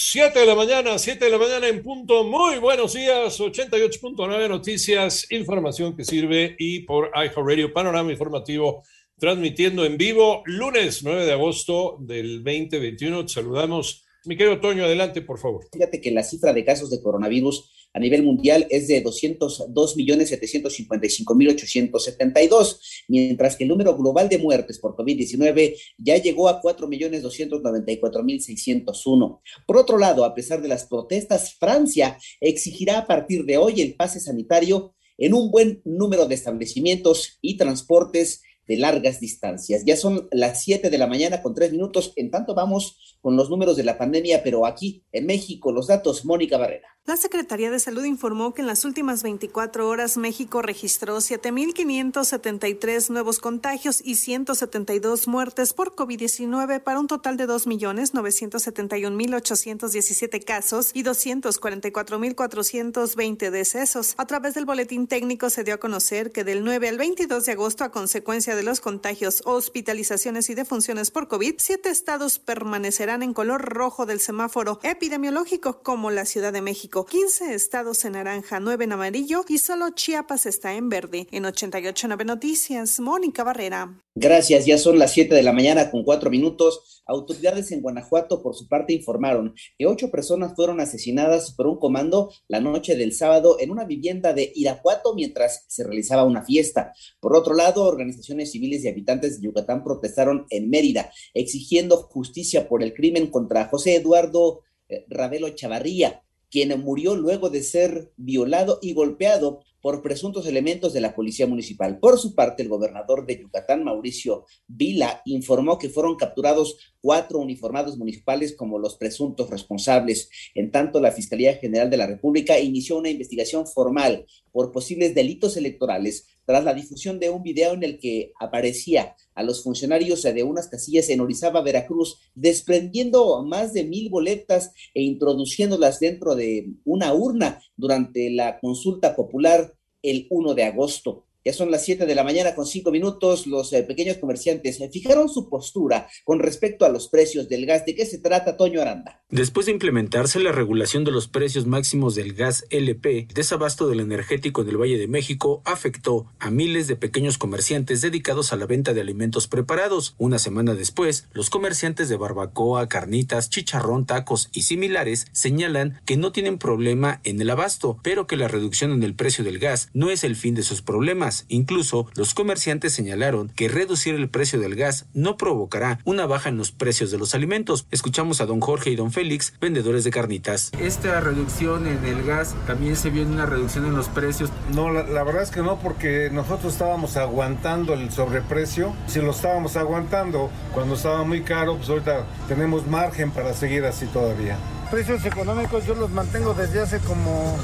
7 de la mañana, 7 de la mañana en punto. Muy buenos días. 88.9 noticias, información que sirve y por iHeartRadio Panorama Informativo transmitiendo en vivo lunes 9 de agosto del 2021. Te saludamos. Mi querido Toño, adelante, por favor. Fíjate que la cifra de casos de coronavirus a nivel mundial es de 202.755.872, mientras que el número global de muertes por COVID-19 ya llegó a 4.294.601. Por otro lado, a pesar de las protestas, Francia exigirá a partir de hoy el pase sanitario en un buen número de establecimientos y transportes de largas distancias. Ya son las 7 de la mañana con 3 minutos. En tanto vamos con los números de la pandemia, pero aquí en México los datos, Mónica Barrera. La Secretaría de Salud informó que en las últimas 24 horas México registró 7.573 nuevos contagios y 172 muertes por COVID-19 para un total de 2.971.817 casos y 244.420 decesos. A través del boletín técnico se dio a conocer que del 9 al 22 de agosto a consecuencia de los contagios, hospitalizaciones y defunciones por COVID, siete estados permanecerán en color rojo del semáforo epidemiológico como la Ciudad de México. 15 estados en naranja, 9 en amarillo y solo Chiapas está en verde. En 88.9 Noticias, Mónica Barrera. Gracias, ya son las 7 de la mañana con 4 minutos. Autoridades en Guanajuato, por su parte, informaron que ocho personas fueron asesinadas por un comando la noche del sábado en una vivienda de Irapuato mientras se realizaba una fiesta. Por otro lado, organizaciones civiles y habitantes de Yucatán protestaron en Mérida, exigiendo justicia por el crimen contra José Eduardo eh, Ravelo Chavarría quien murió luego de ser violado y golpeado por presuntos elementos de la Policía Municipal. Por su parte, el gobernador de Yucatán, Mauricio Vila, informó que fueron capturados cuatro uniformados municipales como los presuntos responsables. En tanto, la Fiscalía General de la República inició una investigación formal por posibles delitos electorales tras la difusión de un video en el que aparecía a los funcionarios de unas casillas en Orizaba, Veracruz, desprendiendo más de mil boletas e introduciéndolas dentro de una urna durante la consulta popular el 1 de agosto. Son las 7 de la mañana con 5 minutos. Los eh, pequeños comerciantes eh, fijaron su postura con respecto a los precios del gas. ¿De qué se trata, Toño Aranda? Después de implementarse la regulación de los precios máximos del gas LP, el desabasto del energético en el Valle de México afectó a miles de pequeños comerciantes dedicados a la venta de alimentos preparados. Una semana después, los comerciantes de barbacoa, carnitas, chicharrón, tacos y similares señalan que no tienen problema en el abasto, pero que la reducción en el precio del gas no es el fin de sus problemas. Incluso los comerciantes señalaron que reducir el precio del gas no provocará una baja en los precios de los alimentos. Escuchamos a don Jorge y don Félix, vendedores de carnitas. Esta reducción en el gas también se vio en una reducción en los precios. No, la, la verdad es que no, porque nosotros estábamos aguantando el sobreprecio. Si lo estábamos aguantando cuando estaba muy caro, pues ahorita tenemos margen para seguir así todavía. Precios económicos yo los mantengo desde hace como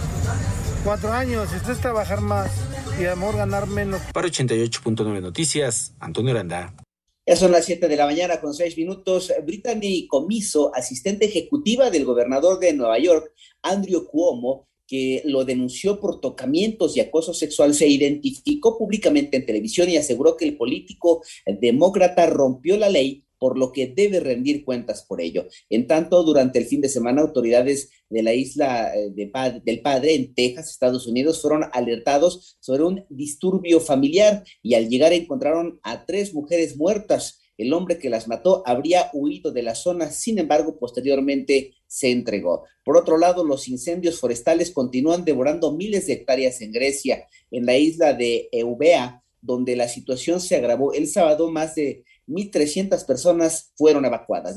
cuatro años. Esto es trabajar más y amor ganar menos. Para 88.9 Noticias, Antonio Aranda. Ya son las 7 de la mañana con 6 minutos. Brittany Comiso, asistente ejecutiva del gobernador de Nueva York, Andrew Cuomo, que lo denunció por tocamientos y acoso sexual, se identificó públicamente en televisión y aseguró que el político demócrata rompió la ley por lo que debe rendir cuentas por ello. En tanto, durante el fin de semana, autoridades de la isla eh, de del Padre en Texas, Estados Unidos, fueron alertados sobre un disturbio familiar y al llegar encontraron a tres mujeres muertas. El hombre que las mató habría huido de la zona, sin embargo, posteriormente se entregó. Por otro lado, los incendios forestales continúan devorando miles de hectáreas en Grecia, en la isla de Eubea, donde la situación se agravó el sábado, más de 1.300 personas fueron evacuadas.